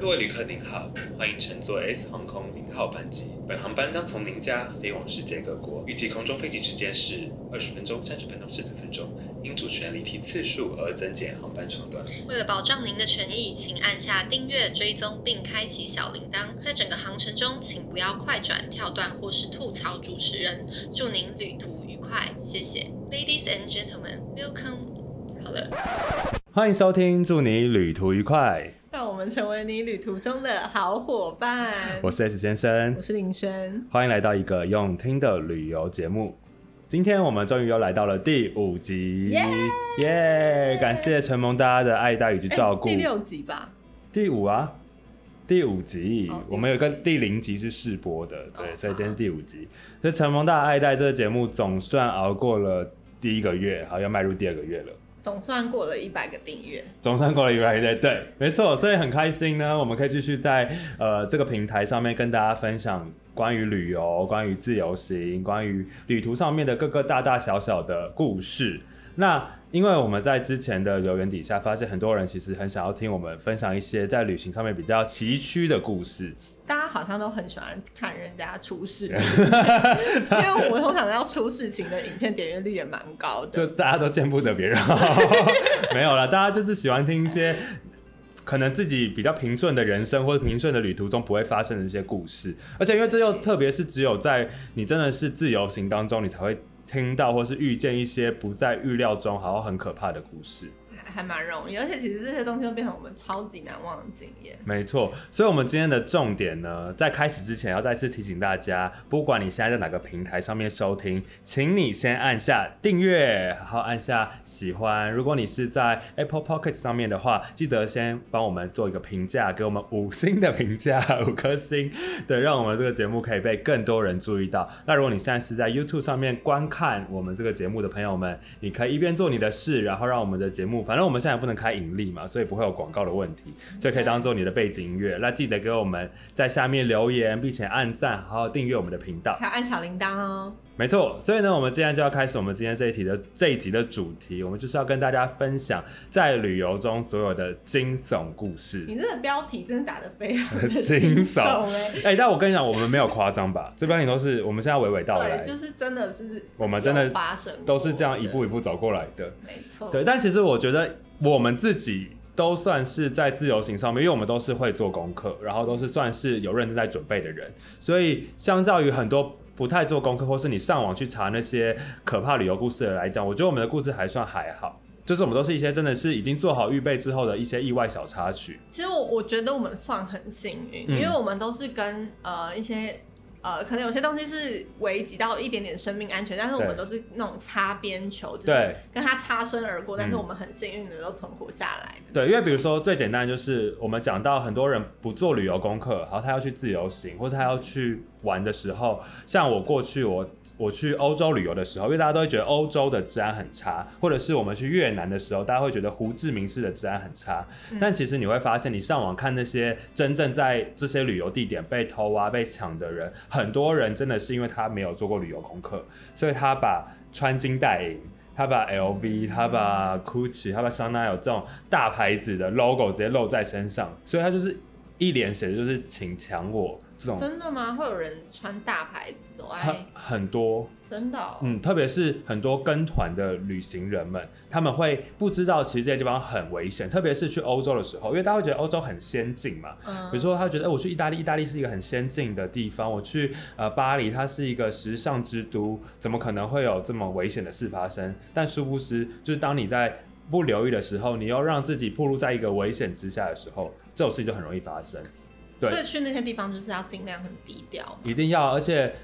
各位旅客您好，欢迎乘坐 S 航空零号班机。本航班将从您家飞往世界各国，预计空中飞行时间是二十分钟、三十分钟、四十分钟，因主持人离题次数而增减航班长短。为了保障您的权益，请按下订阅、追踪并开启小铃铛。在整个航程中，请不要快转、跳段或是吐槽主持人。祝您旅途愉快，谢谢。Ladies and gentlemen, welcome。好了，欢迎收听，祝你旅途愉快。让我们成为你旅途中的好伙伴。我是 S 先生我，是林轩。欢迎来到一个用听的旅游节目。今天我们终于又来到了第五集，耶耶！感谢承蒙大家的爱戴以及照顾。哎第六集吧，第五啊，第五集，哦我们有一个第零集是试播的，对，哦所以今天是第五集。所以承蒙大家爱戴，这个节目总算熬过了第一个月，好要迈入第二个月了。总算过了一百个订阅。总算过了一个月，对，没错，所以很开心呢，我们可以继续在呃这个平台上面跟大家分享关于旅游、关于自由行、关于旅途上面的各个大大小小的故事。那因为我们在之前的留言底下发现，很多人其实很想要听我们分享一些在旅行上面比较崎岖的故事。大家好像都很喜欢看人家出事情，因为我们通常要出事情的影片点阅率也蛮高的。就大家都见不得别人好，没有了，大家就是喜欢听一些可能自己比较平顺的人生或者平顺的旅途中不会发生的一些故事，而且因为这又特别是只有在你真的是自由行当中，你才会听到或是遇见一些不在预料中，好像很可怕的故事。还蛮容易，而且其实这些东西都变成我们超级难忘的经验。没错，所以，我们今天的重点呢，在开始之前，要再次提醒大家，不管你现在在哪个平台上面收听，请你先按下订阅，然后按下喜欢。如果你是在 Apple Podcast 上面的话，记得先帮我们做一个评价，给我们五星的评价，五颗星，对，让我们这个节目可以被更多人注意到。那如果你现在是在 YouTube 上面观看我们这个节目的朋友们，你可以一边做你的事，然后让我们的节目，反正我们现在也不能开盈利嘛，所以不会有广告的问题，所以可以当做你的背景音乐。那记得给我们在下面留言，并且按赞，好好订阅我们的频道。还有按小铃铛哦。没错，所以呢，我们今天就要开始我们今天这一题的这一集的主题，我们就是要跟大家分享在旅游中所有的惊悚故事。你这个标题真的打得非常的 惊悚哎、但我跟你讲，我们没有夸张吧？这标题都是我们现在娓娓道来，，就是真的是我们真的发生都是这样一步一步走过来的。没错。对，但其实我觉得我们自己都算是在自由行上面，因为我们都是会做功课，然后都是算是有认真在准备的人，所以相较于很多不太做功课，或是你上网去查那些可怕旅游故事的来讲，我觉得我们的故事还算还好。就是我们都是一些真的是已经做好预备之后的一些意外小插曲，其实我我觉得我们算很幸运，嗯因为我们都是跟呃一些呃可能有些东西是危及到一点点生命安全，但是我们都是那种擦边球，就是对。跟他擦身而过，但是嗯。我们很幸运的都存活下来。对，因为比如说最简单就是我们讲到很多人不做旅游功课，然后他要去自由行或者他要去玩的时候，像我过去我我去欧洲旅游的时候，因为大家都会觉得欧洲的治安很差，或者是我们去越南的时候，大家会觉得胡志明市的治安很差，但其实你会发现，你上网看那些真正在这些旅游地点被偷啊、被抢的人，很多人真的是因为他没有做过旅游功课，所以他把穿金戴银。他把 LV，他把 Gucci，他把香奈儿这种大牌子的 logo 直接露在身上，所以他就是一脸写的就是请抢我这种真的吗？会有人穿大牌子走很很多，真的、哦？嗯，特别是很多跟团的旅行人们，他们会不知道其实这些地方很危险，特别是去欧洲的时候，因为大家会觉得欧洲很先进嘛，嗯比如说他觉得，哎、我去意大利，意大利是一个很先进的地方，我去呃巴黎，它是一个时尚之都，怎么可能会有这么危险的事发生？但殊不知，就是当你在不留意的时候，你又让自己暴露在一个危险之下的时候，这种事情就很容易发生。对所以去那些地方就是要尽量很低调。一定要，而且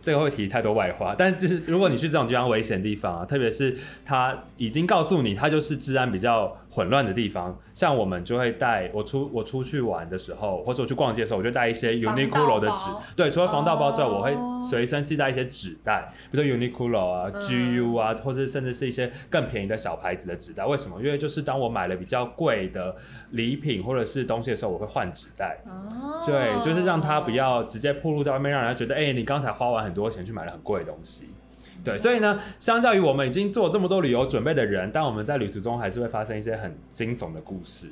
这个会提太多外话，但就是如果你去这种地方危险的地方啊，特别是他已经告诉你，他就是治安比较混乱的地方，像我们就会带我出我出去玩的时候，或者我去逛街的时候，我就带一些 Uniqlo 的纸对，除了防盗包之外，哦我会随身携带一些纸袋，比如说 Uniqlo 啊、嗯 GU 啊，或者甚至是一些更便宜的小牌子的纸袋。为什么？因为就是当我买了比较贵的礼品或者是东西的时候，我会换纸袋。哦，对，就是让它不要直接暴露在外面，让人家觉得，哎、你刚才花完很多钱去买了很贵的东西。对，所以呢，相较于我们已经做这么多旅游准备的人，但我们在旅途中还是会发生一些很惊悚的故事。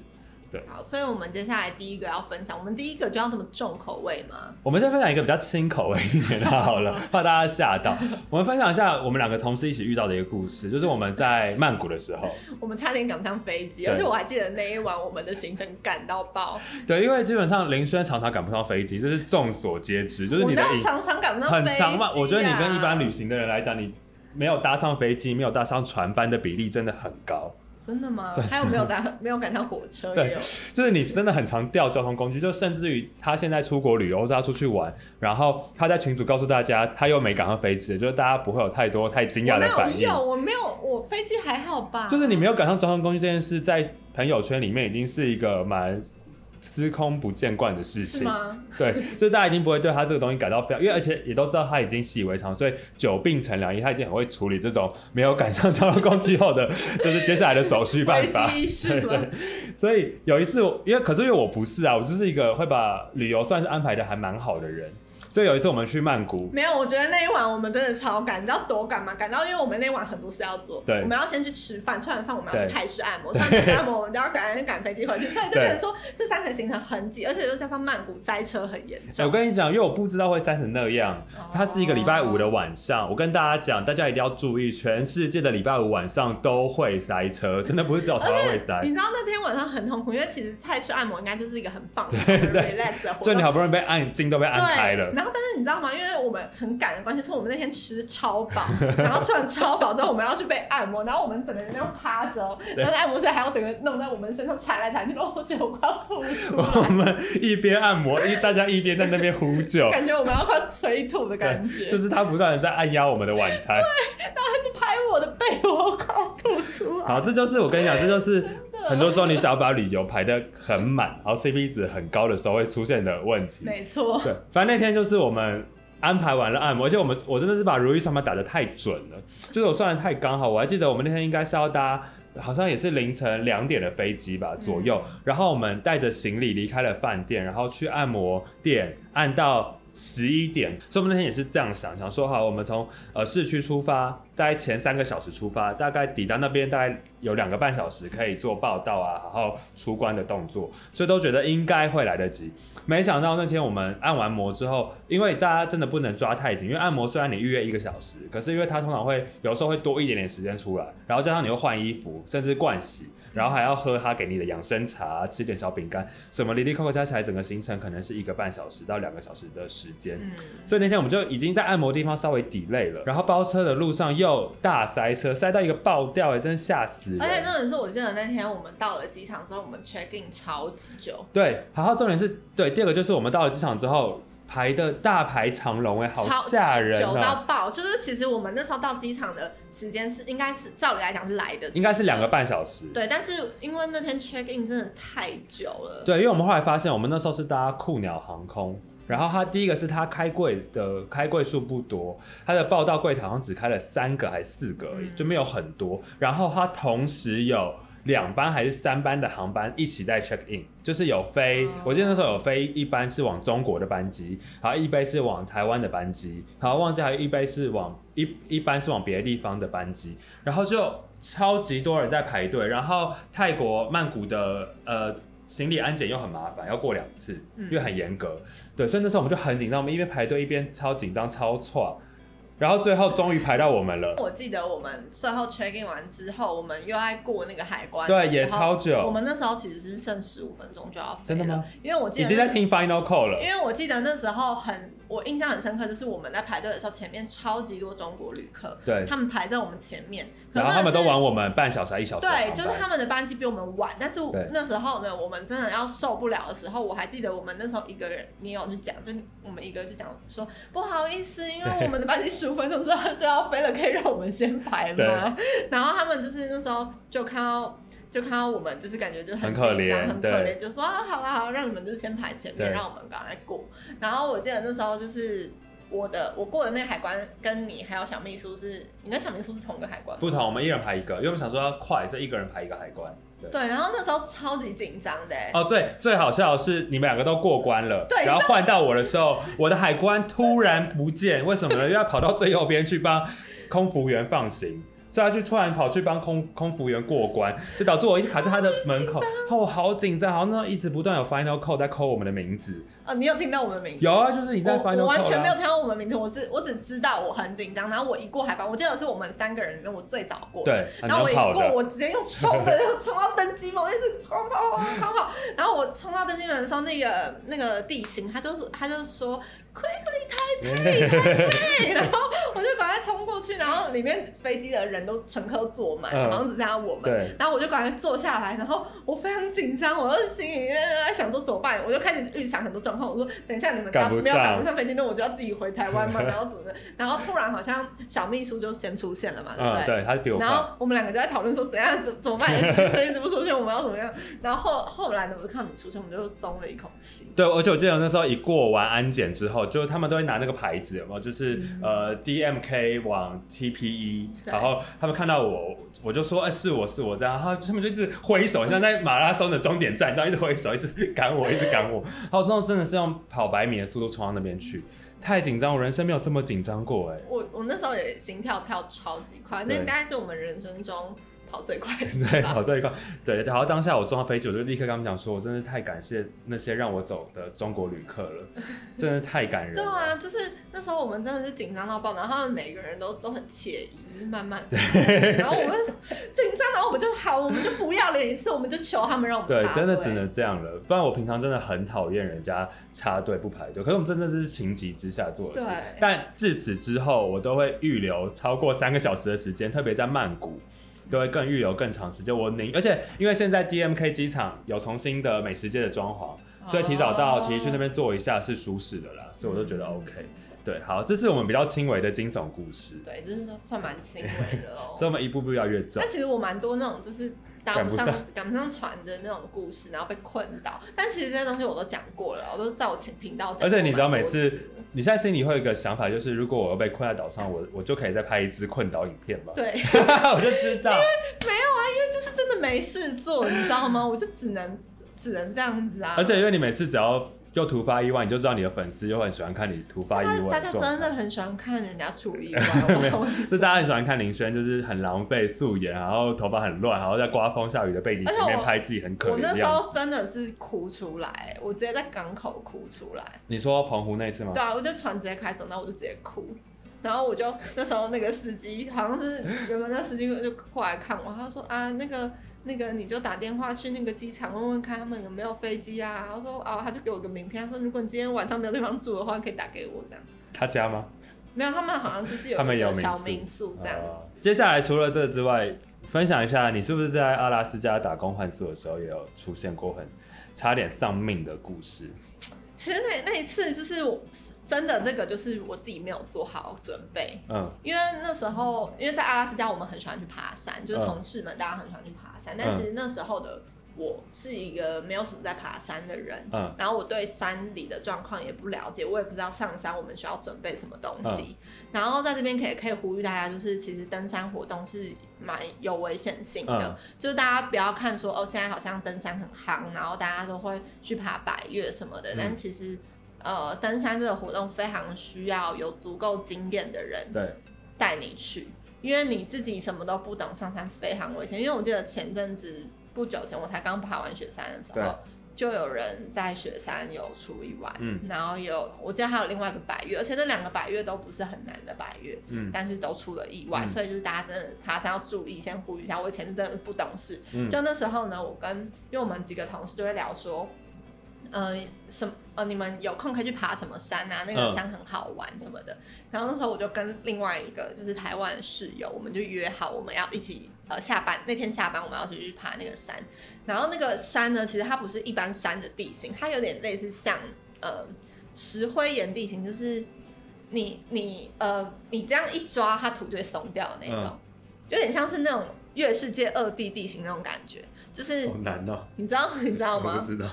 对，好，所以我们接下来第一个要分享，我们第一个就要这么重口味吗？我们先分享一个比较轻口味一点的好了，怕大家吓到。我们分享一下我们两个同事一起遇到的一个故事，就是我们在曼谷的时候，我们差点赶不上飞机，而且我还记得那一晚我们的行程赶到爆，对，因为基本上林轩常常赶不上飞机，这是众所皆知，就是你的常常赶不上很飞机。我觉得你跟一般旅行的人来讲，你没有搭上飞机，没有搭上船班的比例真的很高。真的吗？还有没有赶 没有赶上火车对，就是你真的很常掉交通工具，就甚至于他现在出国旅游，或者他出去玩，然后他在群组告诉大家他又没赶上飞机，就是大家不会有太多太惊讶的反应。哪有有？我没有，我飞机还好吧？就是你没有赶上交通工具这件事，在朋友圈里面已经是一个蛮司空不见惯的事情。对，就是大家已经不会对他这个东西感到非常，因为而且也都知道他已经习以为常，所以久病成良医，他已经很会处理这种没有赶上交通工具后的，就是接下来的手续办法。对对，所以有一次，因为可是因为我不是啊，我就是一个会把旅游算是安排的还蛮好的人，所以有一次我们去曼谷，没有，我觉得那一晚我们真的超赶，你知道多赶吗？赶到因为我们那晚很多事要做，对我们要先去吃饭，吃完饭我们要去泰式按摩，吃完泰式按摩我们就要赶紧赶飞机回去，所以就变成说这三个行程很挤，而且又加上曼谷塞车很严哎重。我跟你讲，因为我不知道会塞成那样，它是一个礼拜五的晚上，我跟大家讲，大家一定要注意，全世界的礼拜五晚上都会塞车，真的不是只有台湾会塞你。知道那天晚上很痛苦，因为其实泰式按摩应该就是一个很放松、很 relax 的活动。就你好不容易被按筋都被按开了对，，然后但是你知道吗？因为我们很赶的关系，所以我们那天吃超饱，然后吃完超饱之后，我们要去被按摩，然后我们整个人那样趴着哦，然后按摩师还要整个弄在我们身上踩来踩去，然后我觉得我快要吐出来我来，们一边按摩，一大家一边在那边呼救，感觉我们要快催吐的感觉，就是他不断的在按压我们的晚餐。一直拍我的背，我快要吐出来。好，这就是我跟你讲，这就是很多时候你想要把旅游排的很满，然后 CP 值很高的时候会出现的问题。没错，对，反正那天就是我们安排完了按摩，而且我们我真的是把如意算盘打得太准了，就是我算的太刚好。我还记得我们那天应该是要搭，好像也是凌晨两点的飞机吧左右，然后我们带着行李离开了饭店，然后去按摩店按到。十一点，所以我们那天也是这样想，想说好，我们从呃市区出发，大概前三个小时出发，大概抵达那边大概有两个半小时可以做报道啊，然后出关的动作，所以都觉得应该会来得及。没想到那天我们按完摩之后，因为大家真的不能抓太紧，因为按摩虽然你预约一个小时，可是因为它通常会有时候会多一点点时间出来，然后加上你又换衣服，甚至盥洗，然后还要喝他给你的养生茶，吃点小饼干，什么零零扣扣加起来，整个行程可能是一个半小时到两个小时的时间。嗯，所以那天我们就已经在按摩地方稍微 delay 了，然后包车的路上又大塞车，塞到一个爆掉，哎，真是吓死人。而且重点是，我记得那天我们到了机场之后，我们 check in 超级久，对，然后重点是对，第二个就是我们到了机场之后排的大排长龙，哎，好超吓人久哦、到爆。就是其实我们那时候到机场的时间是应该是照理来讲是来的应该是两个。半小时。对，但是因为那天 check in 真的太久了。对，因为我们后来发现，我们那时候是搭酷鸟航空，然后它第一个是它开柜的开柜数不多，它的报到柜台好像只开了三个还是四个而已，嗯就没有很多。然后它同时有两班还是三班的航班一起在 check in，就是有飞，哦我记得那时候有飞一班是往中国的班机，然后一班是往台湾的班机，然后忘记还有一班是往一一班是往别的地方的班机，然后就超级多人在排队，然后泰国曼谷的呃。行李安检又很麻烦，要过两次，嗯因为很严格。对，所以那时候我们就很紧张，我们一边排队一边超紧张、超错，然后最后终于排到我们了。我记得我们最后 check in 完之后，我们又爱过那个海关，对，也超。久。我们那时候其实是剩十五分钟就要飞真的吗？因为我记得那已经在听 final call 了因。为我记得那时候很，我印象很深刻，就是我们在排队的时候，前面超级多中国旅客，对，他们排在我们前面，可然后他们都晚我们半小时还一小时对，就是他们的班机比我们晚，但是那时候呢，我们真的要受不了的时候，我还记得我们那时候一个人，你有去讲，就我们一个就讲说不好意思，因为我们的班机十五分钟之后就要飞了，可以让我们先排吗？然后他们就是那时候就看到。就看到我们就是感觉就很紧张可怜很可对怜，就说啊，好啦好啦，让你们就先排前面，对让我们赶快过。然后我记得那时候就是我的我过的那个海关跟你还有小秘书是，你跟小秘书是同一个海关？不同，我们一人排一个，因为我们想说要快，所以一个人排一个海关。对。然后那时候超级紧张的欸，哦，对，最好笑的是你们两个都过关了，对然后换到我的时候，我的海关突然不见，为什么呢？要跑到最右边去帮空服员放行。所以他就突然跑去帮空空服员过关，就导致我一直卡在他的门口，我好紧张，好像那一直不断有 final call 在 call 我们的名字。哦，你有听到我们的名字？有啊，就是你在 final 我 call 我完全没有啊听到我们名字，我是我只知道我很紧张，然后我一过海关，我记得是我们三个人里面我最早过的，对啊然后我一过，我直接用冲的，就冲到登机门，我一直跑跑跑跑跑，然后我冲到登机门的时候，那个那个地勤他就是他就说 quickly 台北台北，然后我就赶快冲过去，然后里面飞机的人都乘客坐满，嗯好像只剩下我们，然后我就赶快坐下来，然后我非常紧张，我就心里面在想说怎么办，我就开始预想很多状况。我说等一下你们赶不没有赶不上飞机，那我就要自己回台湾嘛，然后怎么的？然后突然好像小秘书就先出现了嘛，对不嗯，对？对，他比我然。后我们两个就在讨论说怎样怎怎么办，一直一直不出现，我们要怎么样？然后后后来呢，我就看你出现，我们就松了一口气。对，而且我记得那时候一过完安检之后，就他们都会拿那个牌子，有没有？就是、嗯呃 DMK 往 TPE，然后他们看到我，我就说，哎、是我是我这样，然后他们就一直挥手，像在马拉松的终点站，然后一直挥手，一直赶我，一直赶我，然后那种真的是用跑百米的速度冲到那边去，太紧张，我人生没有这么紧张过，哎，我我那时候也心跳跳超级快，那应该是我们人生中跑最快 对，跑这一块，对，然后当下我坐上飞机，我就立刻跟他们讲说，我真的是太感谢那些让我走的中国旅客了，真的太感人了。对啊，就是那时候我们真的是紧张到爆，然后他们每个人都都很惬意，就是慢慢的，然后我们紧张，然后我们就好，我们就不要脸一次，我们就求他们让我们 对，真的只能这样了，不然我平常真的很讨厌人家插队不排队。可是我们真的是情急之下做的事。对，但至此之后，我都会预留超过三个小时的时间，特别在曼谷。都会更预留更长时间，我宁而且因为现在 DMK 机场有重新的美食街的装潢，所以提早到其实去那边坐一下是舒适的啦，所以我都觉得 OK。对，好，这是我们比较轻微的惊悚故事，对，就是算蛮轻微的哦 所以。我们一步步越来越重但。其实我蛮多那种就是搭不上赶不上赶不上船的那种故事，然后被困倒。但其实这些东西我都讲过了，我都在我前频道讲而且你知道每次你现在心里会有一个想法，就是如果我要被困在岛上，我我就可以再拍一支困岛影片嘛。对，我就知道。因为没有啊，因为就是真的没事做，你知道吗？我就只能只能这样子啊。而且因为你每次只要又突发意外，你就知道你的粉丝又很喜欢看你突发意外大家真的。很喜欢看人家出意外，我跟你说是大家很喜欢看林轩，就是很狼狈素颜，然后头发很乱，然后在刮风下雨的背景前面拍自己很可怜我那时。候真的是哭出来，我直接在港口哭出来。你说澎湖那次吗对？啊，我就船直接开走，然后我就直接哭。然后我就那时候那个司机好像是原本那司机就过来看我，他说啊那个那个你就打电话去那个机场问问看他们有没有飞机啊。然后说啊他就给我个名片，他说如果你今天晚上没有地方住的话，可以打给我这样。他家吗？没有，他们好像就是有他们一个小民宿民宿这样。哦接下来除了这之外，分享一下你是不是在阿拉斯加打工换宿的时候，也有出现过很差点丧命的故事？其实那那一次就是我真的这个就是我自己没有做好准备，嗯因为那时候因为在阿拉斯加我们很喜欢去爬山，就是嗯同事们大家很喜欢去爬山，但其实那时候的我是一个没有什么在爬山的人。嗯然后我对山里的状况也不了解，我也不知道上山我们需要准备什么东西。嗯然后在这边可以可以呼吁大家，就是其实登山活动是蛮有危险性的，嗯就是大家不要看说哦现在好像登山很夯，然后大家都会去爬百越什么的，嗯但其实呃登山这个活动非常需要有足够经验的人对，带你去，因为你自己什么都不懂，上山非常危险。因为我记得前阵子不久前我才刚爬完雪山的时候，就有人在雪山有出意外，嗯。然后有我记得还有另外一个百越，而且那两个百越都不是很难的百越，嗯。但是都出了意外，嗯。所以就是大家真的爬山要注意，先呼吁一下。我以前是真的不懂事，嗯。就那时候呢，我跟因为我们几个同事就会聊说，呃，什么呃，你们有空可以去爬什么山啊？那个嗯山很好玩什么的。然后那时候我就跟另外一个就是台湾的室友，我们就约好我们要一起呃下班那天下班我们要一起去爬那个山。然后那个山呢，其实它不是一般山的地形，它有点类似像呃石灰岩地形，就是你你呃你这样一抓，它土就会松掉的那种，嗯有点像是那种月世界二地地形那种感觉。就是好难哦，你知道你知道我吗不？知道。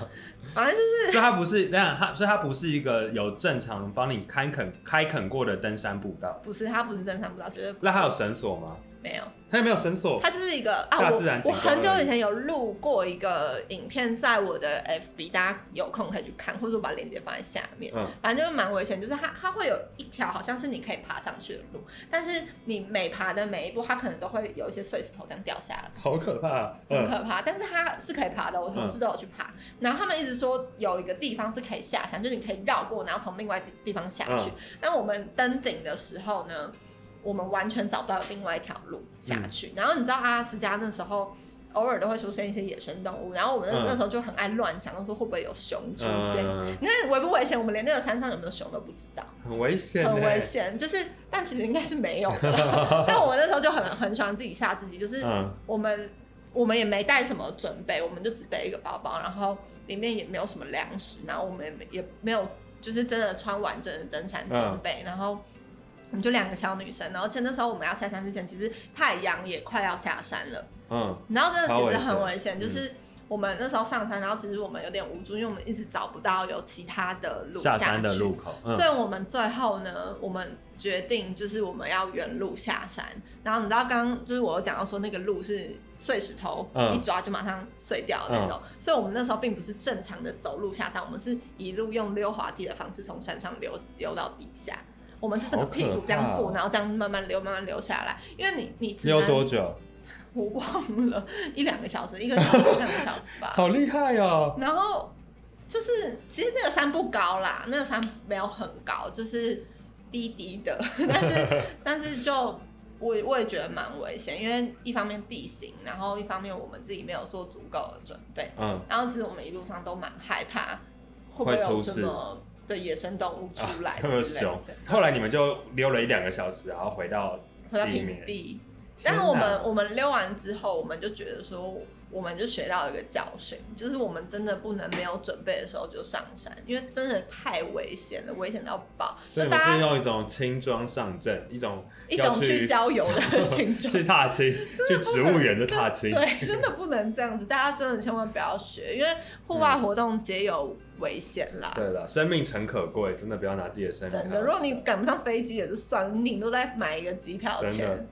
反正就是所以它不是，等一下它，所以它不是一个有正常帮你开垦开垦过的登山步道。不是它不是登山步道，绝对不是。那它有绳索吗？没有，它也没有绳索。它就是一个啊，大我自然景观我很久以前有录过一个影片，在我的 FB，大家有空可以去看，或者我把链接放在下面。嗯反正就是蛮危险，就是它它会有一条好像是你可以爬上去的路，但是你每爬的每一步，它可能都会有一些碎石头这样掉下来。好可怕。嗯很可怕，但是它是可以爬的，我同事都有去爬。然后他们一直说有一个地方是可以下山，就是你可以绕过，然后从另外地地方下去。嗯但我们登顶的时候呢，我们完全找不到另外一条路下嗯去。然后你知道阿拉斯加那时候。偶尔都会出现一些野生动物，然后我们那嗯那时候就很爱乱想，说会不会有熊出现？嗯，你看危不危险？我们连那个山上有没有熊都不知道。很危险。很危。险，就是，但其实应该是没有的。但我们那时候就很很喜欢自己吓自己，就是嗯我们我们也没带什么准备，我们就只背一个包包，然后里面也没有什么粮食，然后我们也没也没有就是真的穿完整的登山装嗯备，然后。我们就两个小女生，然后而且那时候我们要下山之前，其实太阳也快要下山了，嗯然后真的其实很危险，就嗯是我们那时候上山，然后其实我们有点无助，因为我们一直找不到有其他的路下去。山的路口。嗯所以我们最后呢，我们决定就是我们要原路下山。然后你知道刚刚就是我有讲到说那个路是碎石头，嗯一抓就马上碎掉的那种。所以我们那时候并不是正常的走路下山，我们是一路用溜滑梯的方式从山上溜溜到底下。我们是整个屁股这样做，然后这样慢慢流，慢慢流下来。因为你你只溜能多久？我忘了一两个小时，一个小时两个小时吧。好厉害哦！然后就是，其实那个山不高啦，那个山没有很高，就是低低的，但是 但是就我我也觉得蛮危险，因为一方面地形，然后一方面我们自己没有做足够的准备，嗯，然后其实我们一路上都蛮害怕会不会有什么的野生动物出来这么之类凶的。。后来你们就溜了一两个小时，然后回到回到平地面地。天但是我们我们溜完之后，我们就觉得说，我们就学到一个教训，就是我们真的不能没有准备的时候就上山，因为真的太危险了，危险到爆。所以你们是就大家用一种轻装上阵，一种一种去郊游的心 去。踏青，去植物园的踏青。对，真的不能这样子，大家真的千万不要学，因为户外活动皆有危险啦。对了，生命诚可贵，真的不要拿自己的生命。真的，如果你赶不上飞机也就算了，你顶多再买一个机票钱，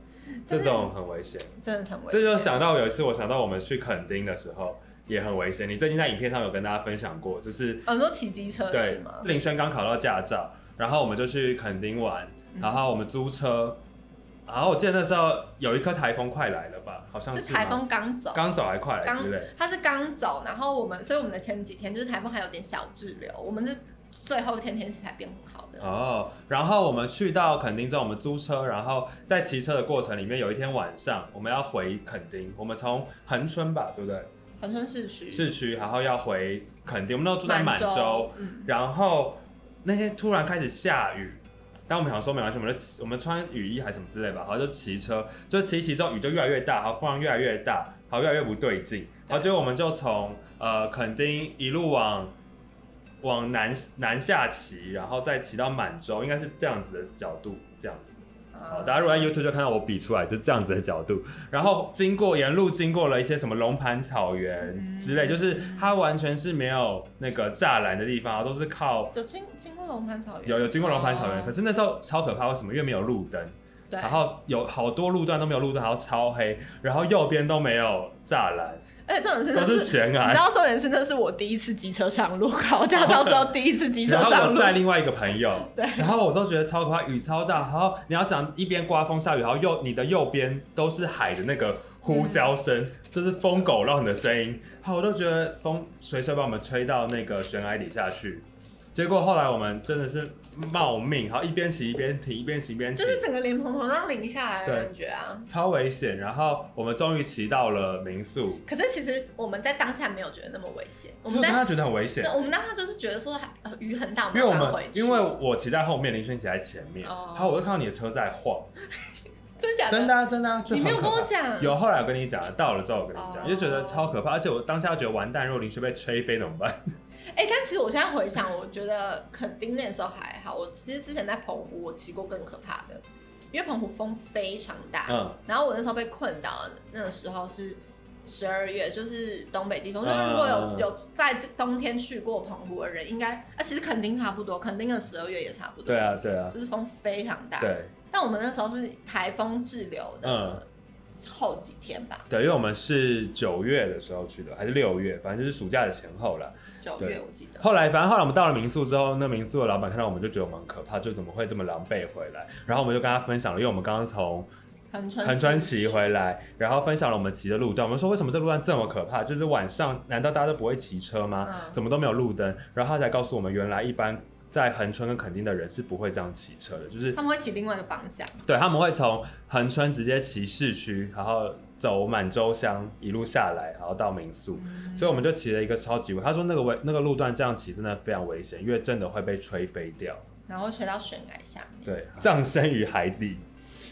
这种很危险，真的很危险。这就想到有一次，我想到我们去垦丁的时候也很危险。你最近在影片上有跟大家分享过，就是很多骑机车是对吗？林轩刚考到驾照，然后我们就去垦丁玩，嗯然后我们租车，然后我记得那时候有一颗台风快来了吧，好像是台风刚走，刚走还快来刚之类。它是刚走，然后我们，所以我们的前几天就是台风还有点小滞留，我们是最后一天天气才变很好的。哦，然后我们去到垦丁之后，我们租车，然后在骑车的过程里面，有一天晚上我们要回垦丁，我们从恒春吧，对不对？恒春市区。市区，然后要回垦丁，我们都住在满洲，，嗯，然后那天突然开始下雨，但我们想说没关系，我们就骑我们穿雨衣还是什么之类吧，然后就骑车，就骑一骑之后雨就越来越大，然后风浪越来越大，好越来越不对劲，然后结果我们就从呃垦丁一路往往南南下骑，然后再骑到满洲，应该是这样子的角度，这样子。好，大家如果在 YouTube 就看到我比出来就这样子的角度，然后经过沿路经过了一些什么龙盘草原之类，嗯就是它完全是没有那个栅栏的地方，都是靠有经经过龙盘草原，有有经过龙盘草原，哦可是那时候超可怕，为什么？因为没有路灯，对，然后有好多路段都没有路灯，然后超黑，然后右边都没有栅栏，而且重点是都那是。是悬崖你知。道重点是那是我第一次机车上路，考驾照之后第一次机车上路然后我载另外一个朋友，对然后我都觉得超可怕，雨超大，然后你要想一边刮风下雨，然后右你的右边都是海的那个呼叫声，就是疯狗浪的声音，然后我都觉得风随时把我们吹到那个悬崖底下去。结果后来我们真的是冒命，然后一边骑一边停，一边骑一边停，就是整个脸蓬蓬让淋下来的感觉啊。超危险。然后我们终于骑到了民宿，可是其实我们在当下没有觉得那么危险，我们当下觉得很危险，我们当下就是觉得说雨很大，因为我们因为我骑在后面，林轩骑在前面，哦然后我就看到你的车在晃，真的假的？真的、啊、真的、啊，就你没有跟我讲有后来我跟你讲，到了之后我跟你讲，哦就觉得超可怕，而且我当下觉得完蛋，如果林轩被吹飞怎么办？哎、但其实我现在回想，我觉得垦丁那时候还好。我其实之前在澎湖，我骑过更可怕的，因为澎湖风非常大。嗯，然后我那时候被困到的那个时候是十二月，就是东北季风。嗯就是如果嗯有有在冬天去过澎湖的人，应该啊，其实垦丁差不多，垦丁的十二月也差不多。对，啊，对啊，就是风非常大。对，但我们那时候是台风滞留的嗯后几天吧，对，因为我们是九月的时候去的，还是六月，反正就是暑假的前后了。九对月我记得。后来，反正后来我们到了民宿之后，那民宿的老板看到我们就觉得我们很可怕，就怎么会这么狼狈回来？然后我们就跟他分享了，因为我们刚刚从横川骑回来，然后分享了我们骑的路段。我们说为什么这路段这么可怕？就是晚上难道大家都不会骑车吗？嗯怎么都没有路灯？然后他才告诉我们，原来一般在恒春跟垦丁的人是不会这样骑车的，就是他们会骑另外的方向，对他们会从恒春直接骑市区，然后走满洲乡一路下来，然后到民宿。所以我们就骑了一个超级危，他说那个危那个路段这样骑真的非常危险，因为真的会被吹飞掉。然后吹到悬崖下面，对，葬身于海底。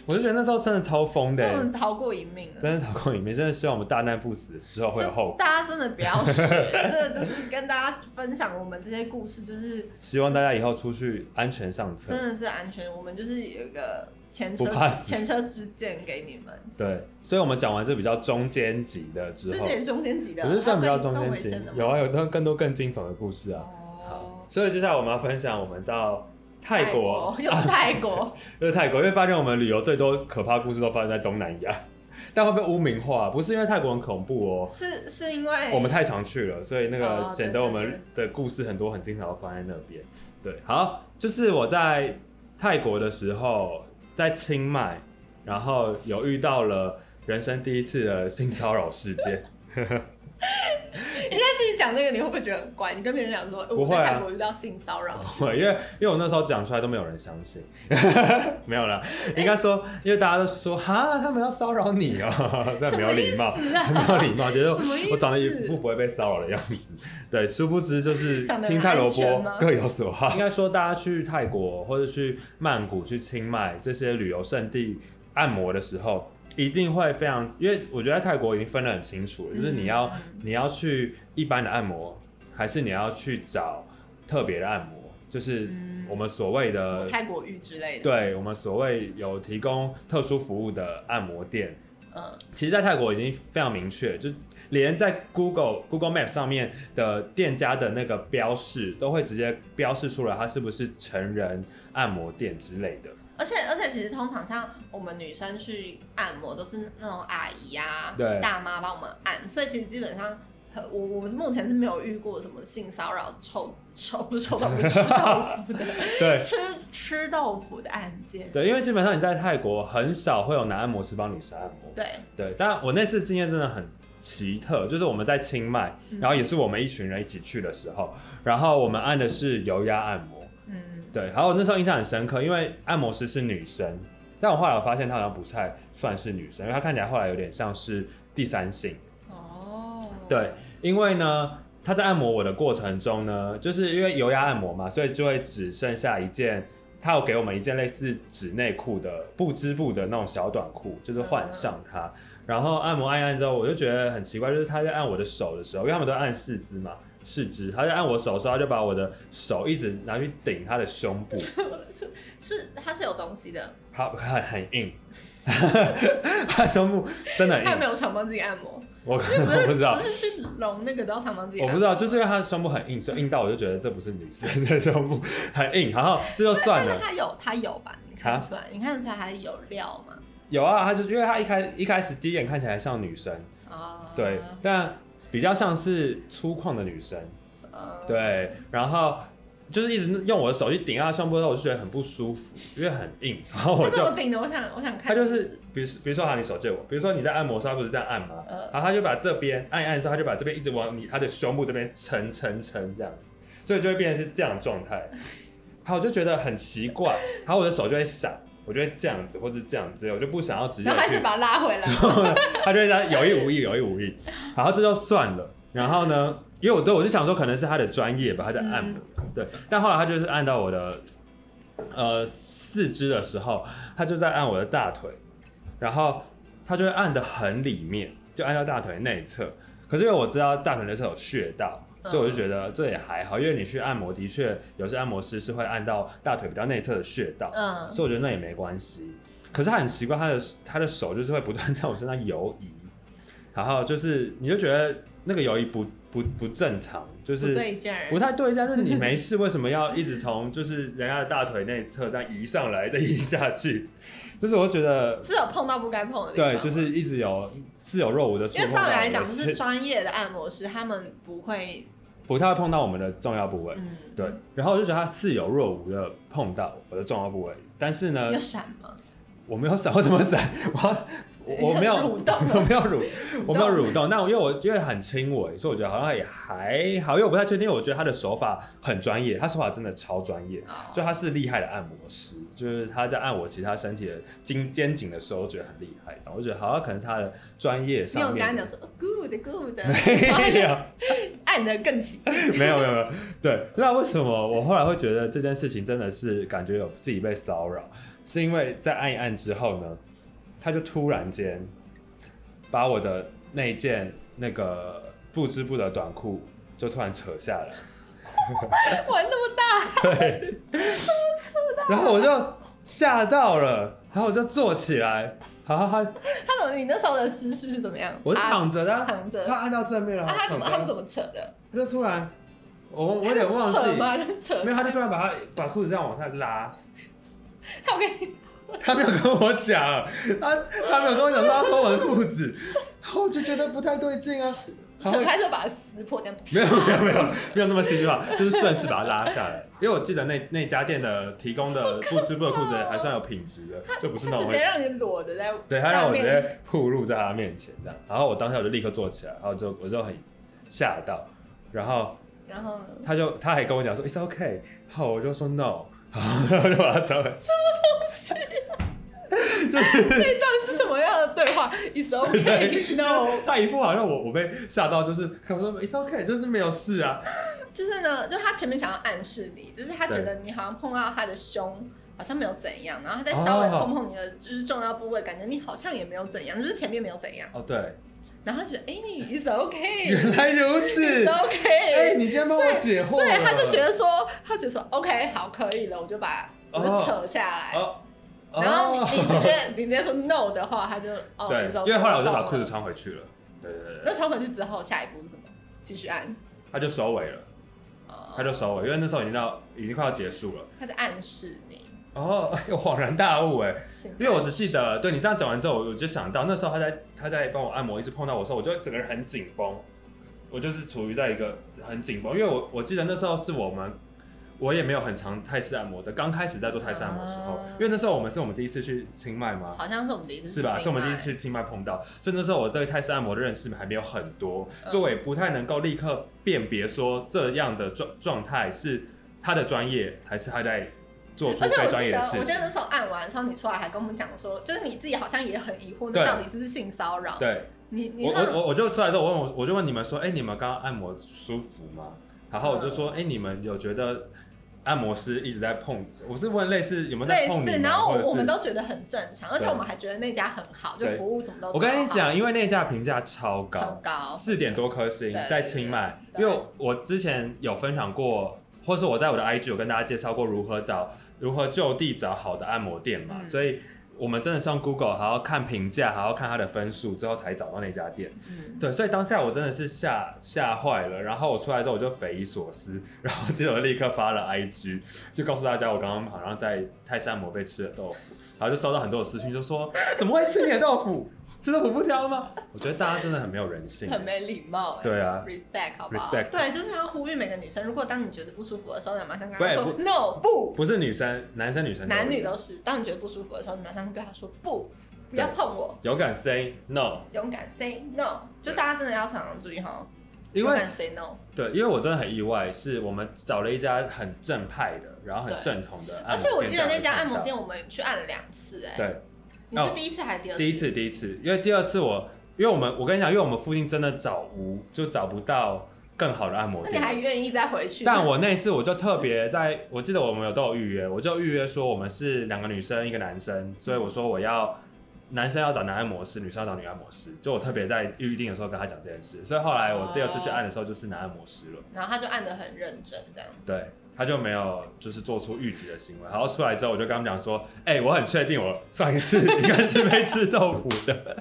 我就觉得那时候真的超疯的这我欸，们逃过一命了。真的逃过一命，真的希望我们大难不死，之后会有后果。大家真的不要学，这就是跟大家分享我们这些故事，就是希望大家以后出去安全上车。真的是安全。我们就是有一个前车前车之鉴给你们，对，所以我们讲完这比较中间级的之后，这是中间级的，不是算比较中它间级有啊，有更更多更惊悚的故事啊。好哦，，所以接下来我们要分享我们到泰国，又是泰国，又是泰国，因为发现我们旅游最多可怕故事都发生在东南亚，但会被污名化，不是因为泰国很恐怖哦，是是因为我们太常去了，所以那个哦显得我们的故事很多很经常都放在那边。对，好，就是我在泰国的时候，在清迈，然后有遇到了人生第一次的性骚扰事件。你现在自己讲这个，你会不会觉得很怪？你跟别人讲说，呃不会啊。我在泰国遇到性骚扰，对，因为因为我那时候讲出来都没有人相信，没有啦，应该说，因为大家都说哈，他们要骚扰你哦、这样没有礼貌，什么意思啊？没有礼貌，觉得我长得一副不会被骚扰的样子。对，殊不知就是青菜萝卜各有所好。应该说，大家去泰国或者去曼谷、去清迈这些旅游胜地按摩的时候，一定会非常，因为我觉得在泰国已经分得很清楚了，就是你要、嗯你要去一般的按摩，还是你要去找特别的按摩，就是嗯。我们所谓的么泰国浴之类的，，对我们所谓有提供特殊服务的按摩店，嗯，其实，在泰国已经非常明确，就是连在 Google Google Map 上面的店家的那个标示，都会直接标示出来它是不是成人按摩店之类的。而且而且其实通常像我们女生去按摩都是那种阿姨啊、对大妈帮我们按，所以其实基本上。我我们目前是没有遇过什么性骚扰、臭臭不是臭豆腐吃豆腐的对吃吃豆腐的案件。对，因为基本上你在泰国很少会有男按摩师帮女生按摩。对，对，但我那次经验真的很奇特，就是我们在清迈，嗯然后也是我们一群人一起去的时候，然后我们按的是油压按摩。嗯，对，然后我那时候印象很深刻，因为按摩师是女生，但我后来我发现她好像不太算是女生，因为她看起来后来有点像是第三性。哦，对，因为呢，她在按摩我的过程中呢，就是因为油压按摩嘛，所以就会只剩下一件，她有给我们一件类似纸内裤的布织布的那种小短裤，就是换上它。然后按摩按一按之后，我就觉得很奇怪，就是她在按我的手的时候，因为他们都按四肢嘛，四肢，他就按我手的时候，她就把我的手一直拿去顶他的胸部，是是它是有东西的，他很很硬，他胸部真的很硬，他有没有常帮自己按摩？我不是我不知道不。是去隆那个都要常帮自己按摩，我不知道，就是因为她胸部很硬，所以硬到我就觉得这不是女生的胸部很硬，然后这就算了但是。他有他有吧？你看得出来？你看得出来他有料吗？有啊，他就因为他一开一开始第一眼看起来像女生，啊，对，但比较像是粗犷的女生，呃，对，然后就是一直用我的手去顶她胸部的时候，我就觉得很不舒服，因为很硬，然后我就他怎么顶的？我想我想看，他就是，比如比如说，好，你手借我，比如说你在按摩的时候，他不是这样按吗？呃然后他就把这边按一按的时候，他就把这边一直往你他的胸部这边撑撑撑这样，所以就会变成是这样的状态。然后我就觉得很奇怪，然后我的手就会闪，我就会这样子或者这样子，我就不想要直接去然后他就，把他拉回来，他就会这样有意无意，有意无意，然后这就算了。然后呢，因为我对我就想说可能是他的专业吧，他在按摩，对，但后来他就是按到我的呃四肢的时候，他就在按我的大腿，然后他就会按的很里面，就按到大腿内侧。可是因为我知道大腿内侧有穴道，嗯所以我就觉得这也还好，因为你去按摩的确有些按摩师是会按到大腿比较内侧的穴道，嗯，所以我觉得那也没关系。可是他很奇怪，他的他的手就是会不断在我身上游移，然后就是你就觉得那个游移不不不正常，就不是对劲儿，不太对劲。就是你没事，为什么要一直从就是人家的大腿内侧这样移上来，再移下去？就是我觉得是有碰到不该碰的地方。对，就是一直有似有若无的触因为照理来讲，就是是专业的按摩师，他们不会，不太会碰到我们的重要部位。嗯，对，然后我就觉得他似有若无的碰到我的重要部位，但是呢有，闪吗？我没有闪，我怎么闪？我我我没有 蠕动 我没有蠕，我没有蠕动。那我因为我因为很轻微，所以我觉得好像也还好，因为我不太确定。因为我觉得他的手法很专业，他手法真的超专业，哦就他是厉害的按摩师，就是他在按我其他身体的肩肩颈的时候，我觉得很厉害。然后我就觉得好像可能是他的专业上面的。跟他讲说哦 good good，没有，按得更起劲，没有没有没有，对，那为什么我后来会觉得这件事情真的是感觉有自己被骚扰？是因为在按一按之后呢，他就突然间把我的那一件那个不织布的短裤就突然扯下来，玩那么大，对，然后我就吓到了，然后我就坐起来，好好好，他怎么？你那时候的姿势是怎么样？我是躺着的啊，躺着他按到正面了，啊，他怎么？他们怎么扯的？他就突然，我我有点忘记，扯吗？扯没有，他就突然把他把裤子这样往下拉。他我跟你他没有跟我讲，他他没有跟我讲说他脱我的裤子，然后我就觉得不太对劲啊。扯开就把它撕破，这样没有没有没有没有那么戏剧化，就是顺势把它拉下来。因为我记得那那家店的提供的不织布的裤子还算有品质的，就不是那种直接让你裸着在对他让我直接 暴露在他面前这样，然后我当下我就立刻坐起来，然后就我就很吓到，然后然后呢？他就他还跟我讲说 it's okay，然后我就说 no，然后我就把他找回。这一段是什么样的对话？It's okay, no。他一副好像我我被吓到，就是看我说 it's okay，就是没有事啊。就是呢，就他前面想要暗示你，就是他觉得你好像碰到他的胸，好像没有怎样，然后他再稍微哦碰碰你的就是重要部位，感觉你好像也没有怎样，就是前面没有怎样，哦，对，然后他觉得哎、i t s okay，原来如此 It's。okay，哎，你今天帮我解惑所以他就觉得得说，他觉得说 OK 好可以了，我就把我就扯下来，哦，然后哦你你直接你直接说 no 的话，他就哦对因为后来我就把裤子。穿回去了。对对对那，穿回去之后，下一步是什么？继续按。他就收尾了，哦他就收尾，因为那时候已经到已经快要结束了。他在暗示你，哦，哎呦，恍然大悟哎，因为我只记得，对你这样讲完之后，我就想到那时候他在他在帮我按摩，一直碰到我的时候，我就整个人很紧绷，我就是处于在一个很紧绷，因为我我记得那时候是我们。我也没有很常泰式按摩的，刚开始在做泰式按摩的时候，啊因为那时候我们是我们第一次去清迈嘛，好像是我们第一次是吧？是我们第一次去去清迈碰到，所以那时候我对泰式按摩的认识还没有很多，嗯所以我也不太能够立刻辨别说这样的状状态是他的专业还是他在做出而且非我记得，专业的事。我记得那时候按完之后，你出来还跟我们讲说，就是你自己好像也很疑惑，那到底是不是性骚扰？对，你你我我我我就出来之后，我问我我就问你们说，哎、你们刚刚按摩舒服吗？然后我就说，哎、你们有觉得按摩师一直在碰？我是问类似有没有在碰你们，然后我们都觉得很正常，而且我们还觉得那家很好，就服务什么都我跟你讲，因为那家评价超高很，高，四点多颗星，在清迈。因为我之前有分享过，或是我在我的 IG 有跟大家介绍过如何找如何就地找好的按摩店嘛，嗯所以我们真的上 Google 还要看评价，还要看它的分数，之后才找到那家店。嗯，对，所以当下我真的是吓吓坏了，然后我出来之后我就匪夷所思，然后接着我立刻发了 IG，就告诉大家我刚刚好像在泰山摩被吃了豆腐，然后就收到很多的私讯，就说怎么会吃你的豆腐？吃豆腐不挑吗？我觉得大家真的很没有人性。很没礼貌、欸。对啊，respect 好不好 Respect 对，就是要呼吁每个女生，如果当你觉得不舒服的时候，你马上跟她说 no 不，不是女生，男生女生男女都是。当你觉得不舒服的时候，你马上对他说不，不要碰我，勇敢 say no，勇敢 say no。就大家真的要常常注意哈，因为勇敢 say no。对，因为我真的很意外，是我们找了一家很正派的，然后很正统的按摩而，且我记得那家按摩店我们去按了两次，哎，对，你是第一次还是第二次？第一次第一次，因为第二次我，因为我们我跟你讲，因为我们附近真的找无就找不到更好的按摩那你还。愿意再回去？但我那一次我就特别在，我记得我们有都有预约，我就预约说我们是两个女生一个男生，所以我说我要男生要找男按摩师，女生要找女按摩师，就我特别在预定的时候跟他讲这件事，所以后来我第二次去按的时候就是男按摩师了。然后他就按的很认真，这样。对，他就没有就是做出逾矩的行为。然后出来之后，我就跟他们讲说，哎、我很确定我上一次应该是被吃豆腐的，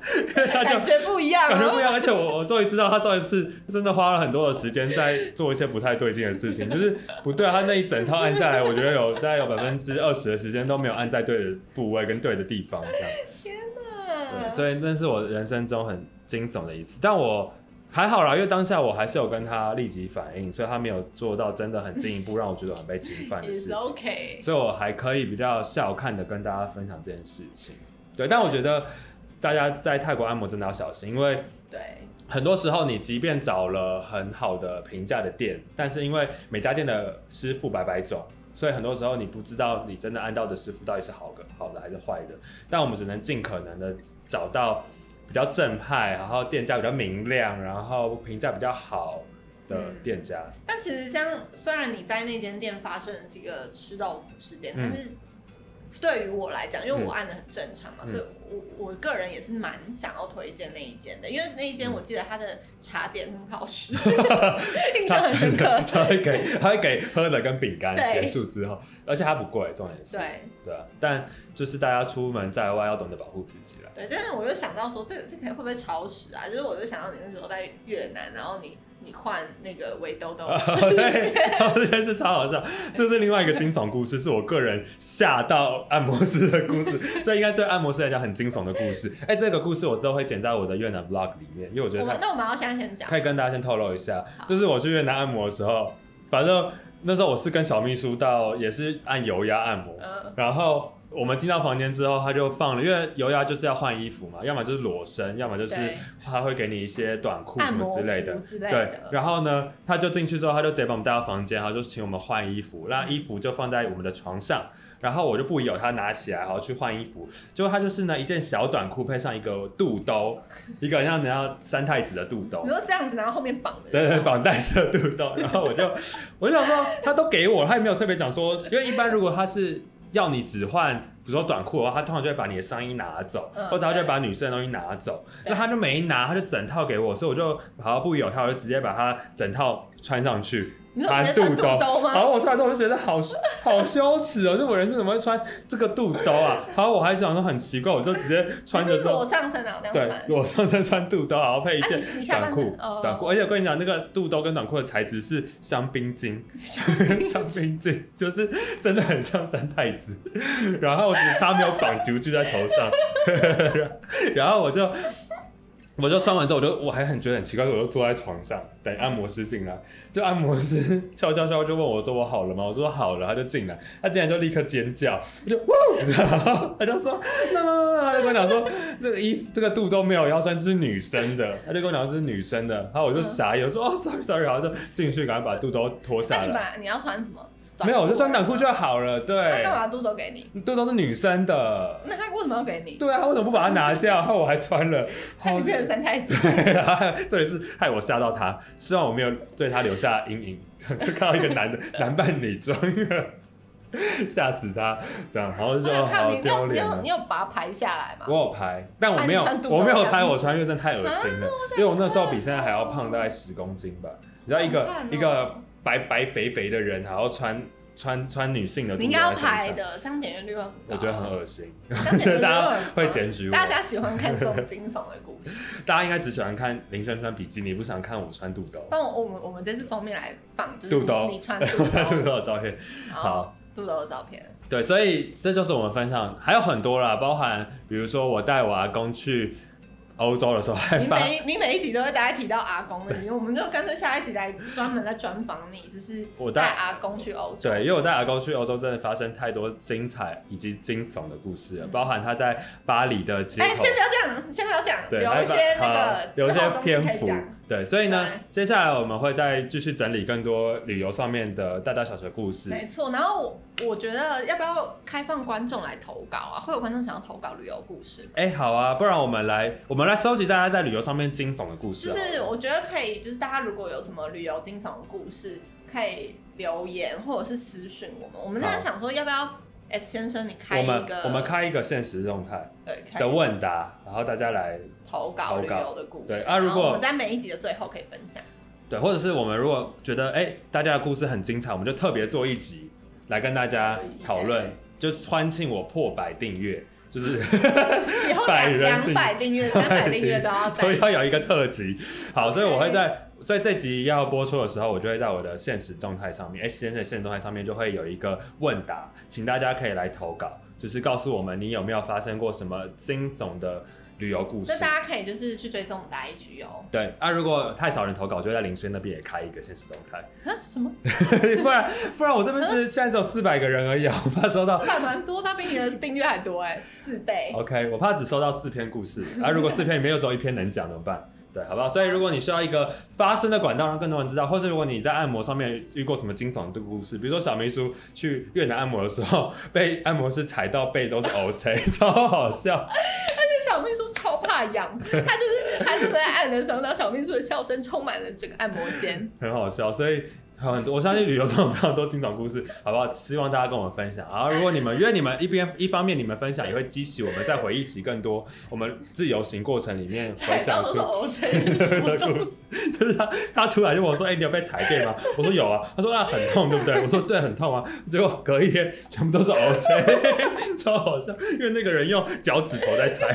他就感觉不一样哦。感觉不一样，而且我我终于知道他上一次 真的花了很多的时间在做一些不太对劲的事情，就是 不对啊，他那一整套按下来，我觉得有大概有百分之二十的时间都没有按在对的部位跟对的地方，这样。天对，哪！所以那是我人生中很惊悚的一次，但我还好啦，因为当下我还是有跟他立即反应，所以他没有做到真的很进一步让我觉得很被侵犯的事情。OK。所以我还可以比较笑看的跟大家分享这件事情。对，但我觉得大家在泰国按摩真的要小心，因为对，很多时候你即便找了很好的评价的店，但是因为每家店的师傅百百种，所以很多时候你不知道你真的按到的师傅到底是好的好的还是坏的。但我们只能尽可能的找到比较正派，然后店家比较明亮，然后评价比较好的嗯店家。但其实这样，虽然你在那间店发生了这个吃豆腐事件，嗯但是对于我来讲，因为嗯我按的很正常嘛，嗯所以我我个人也是蛮想要推荐那一间的，因为那一间我记得它的茶点很好吃，印象很深刻。他会给他会给喝的跟饼干 对结束之后，而且它不贵，重点是对对啊，但就是大家出门在外要懂得保护自己啦。对，但是我又想到说，这个这个会不会超时啊？就是我就想到你那时候在越南，然后你你换那个围兜兜。这件事超好笑，这是另外一个惊悚故事，是我个人吓到按摩师的故事，这应该对按摩师来讲很惊悚的故事。哎、这个故事我之后会剪在我的越南 vlog 里面，因为我觉得我们那我们要先先讲。可以跟大家先透露一下，就是我去越南按摩的时候，反正那时候我是跟小秘书到，也是按油压按摩，嗯。然后我们进到房间之后，他就放了，因为油压就是要换衣服嘛，要么就是裸身，要么就是他会给你一些短裤什么之类的。服。之类对，，然后呢，他就进去之后，他就直接把我们带到房间，然后就请我们换衣服，那衣服就放在我们的床上，然后我就不疑有他拿起来，然后去换衣服，结果他就是呢一件小短裤配上一个肚兜，一个像人家三太子的肚兜。你，说这样子，然后后面绑的，对对，绑带着肚兜，然后我就我就想说，他都给我，他也没有特别讲说，因为一般如果他是要你只换，比如说短裤的话，他通常就会把你的上衣拿走，嗯或者他就会把女生的东西拿走，那他就没拿，他就整套给我，所以我就毫不疑有他，我就直接把他整套穿上去。穿肚兜吗？然后我穿之后我就觉得好 好羞耻哦，就我人生怎么会穿这个肚兜啊？然后我还想说很奇怪，我就直接穿着是之后裸上身啊，这样对穿。，裸上身穿肚兜，然后配一啊件短裤哦，短裤，而且我跟你讲，那个肚兜跟短裤的材质是香槟金，香槟金 就是真的很像三太子，然后只差没有绑揪揪在头上，然后我就。我就穿完之后，我就我还很觉得很奇怪，我就坐在床上等按摩师进来。就按摩师敲敲敲就问我说我好了吗？我说好了，他就进来，他进来就立刻尖叫，我就哇，然后他就说 no no no，他就跟我讲说这个衣这个肚都没有腰酸，这是女生的，他就跟我讲这是女生的，然后我就傻眼，我说哦 sorry sorry，然后就进去赶快把肚兜脱下来你要穿什么？没有我就穿短裤就好。好了，那对干，嘛肚兜给你？肚兜是女生的，那他为什么要给你？对啊，他为什么不把它拿掉？然后我还穿了，好那你变成三太子。这里是害我吓到他，希望我没有对他留下阴影，就看到一个男的男扮女装，吓死他，这样，然后就说好丢脸你有你。有把它拍下来吗？我有拍，但我没有我没有拍我穿，因为真的太恶心了，因为我那时候比现在还要胖大概十公斤吧。你知道一个一个白白肥肥的人，还要穿穿穿女性的你应该要拍的，这样点阅率会很高。我觉得很恶心，所以大家会检举我。大家喜欢看这种惊悚的故事。大家应该只喜欢看林轩穿比基尼，不想看我穿肚兜。但我我们我们这次封面来放，就是肚兜你你穿肚 肚兜，的照片。好肚兜的照片。对，所以这就是我们分享，还有很多啦，包含比如说我带我阿公去欧洲的时候，还你把每你每一集都会大概提到阿公的，我们就干脆下一集来专门来专访你，就是我带带阿公去欧洲。对，因为我带阿公去欧洲，真的发生太多精彩以及惊悚的故事了，包含他在巴黎的街哎，头，先不要讲，先不要讲，对，留一些那好个有一些篇幅对，所以呢，接下来我们会再继续整理更多旅游上面的大大小小的故事。没错，然后我我觉得要不要开放观众来投稿啊？会有观众想要投稿旅游故事吗？哎、好啊，不然我们来，我们来收集大家在旅游上面惊悚的故事就。是我觉得可以，就是大家如果有什么旅游惊悚的故事，可以留言或者是私讯我们。我们在想说，要不要 S 先生你开我们一个我们开一个现实状态的问答，然后大家来投稿旅投稿游的故事，对啊如果我们在每一集的最后可以分享。对，或者是我们如果觉得哎、大家的故事很精彩，我们就特别做一集来跟大家讨论，就欢庆我破百订阅，就是 以后百人两百订阅、三百订阅都要都在。要有一个特辑。好，所以我会在。所以这集要播出的时候，我就会在我的现实动态上面，S 先生的现实动态上面就会有一个问答，请大家可以来投稿，就是告诉我们你有没有发生过什么惊悚的旅游故事所以。大家可以就是去追踪我们的 IG 哦。对啊，如果太少人投稿，我就会在林轩那边也开一个现实动态，啊？什么？不然不然我这边只现在只有四百个人而已啊，我怕收到。还蛮多，他比你的订阅还多哎，四倍。OK，我怕只收到四篇故事 啊，如果四篇里面又只有一篇能讲怎么办？对，好不好？所以如果你需要一个发声的管道，让更多人知道，或是如果你在按摩上面遇过什么惊悚的故事，比如说小秘书去越南按摩的时候，被按摩师踩到背都是 O C，超好笑。这小秘书超怕痒，他就是他正在按的时候，然后小秘书的笑声充满了整个按摩间。很好笑，所以很多我相信旅游这种非常多精彩故事，好不好？希望大家跟我们分享。然后如果你们因为你们一边一方面你们分享，也会激起我们再回忆起更多我们自由行过程里面回想出到都是 OK，什么东西？就是他，他出来就问我说：“哎、你有被踩电吗？”我说：“有啊。”他说：“那很痛，对不对？”我说：“对，很痛啊。”结果隔一天全部都是 OK，超好笑，因为那个人用脚趾头在踩。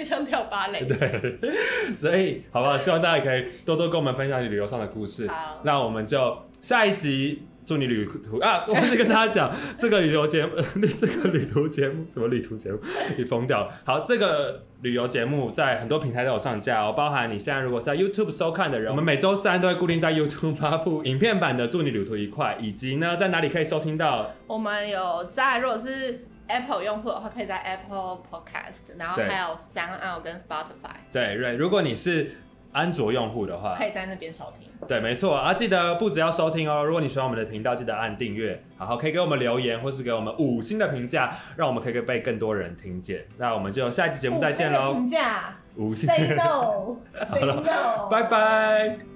非常跳芭蕾。对，所以好不好？希望大家可以多多跟我们分享你旅游上的故事。好，那我们就下一集。祝你旅途啊！我是跟大家讲，这个旅游节目，这个旅途节目什么旅途节目？你疯掉了。好，这个旅游节目在很多平台都有上架哦，包含你现在如果是在 YouTube 收看的人，我们每周三都会固定在 YouTube 发布影片版的《祝你旅途愉快》，以及呢，在哪里可以收听到？我们有在，如果是 Apple 用户的话，可以在 Apple Podcast，然后对还有 Sound Out 跟 Spotify，对对，如果你是安卓用户的话，可以在那边收听。对，没错啊，记得不只要收听哦。如果你喜欢我们的频道，记得按订阅，然后可以给我们留言，或是给我们五星的评价，让我们可以被更多人听见。那我们就下一期节目再见喽，五星的评价五星，，Say no，Say no，拜拜。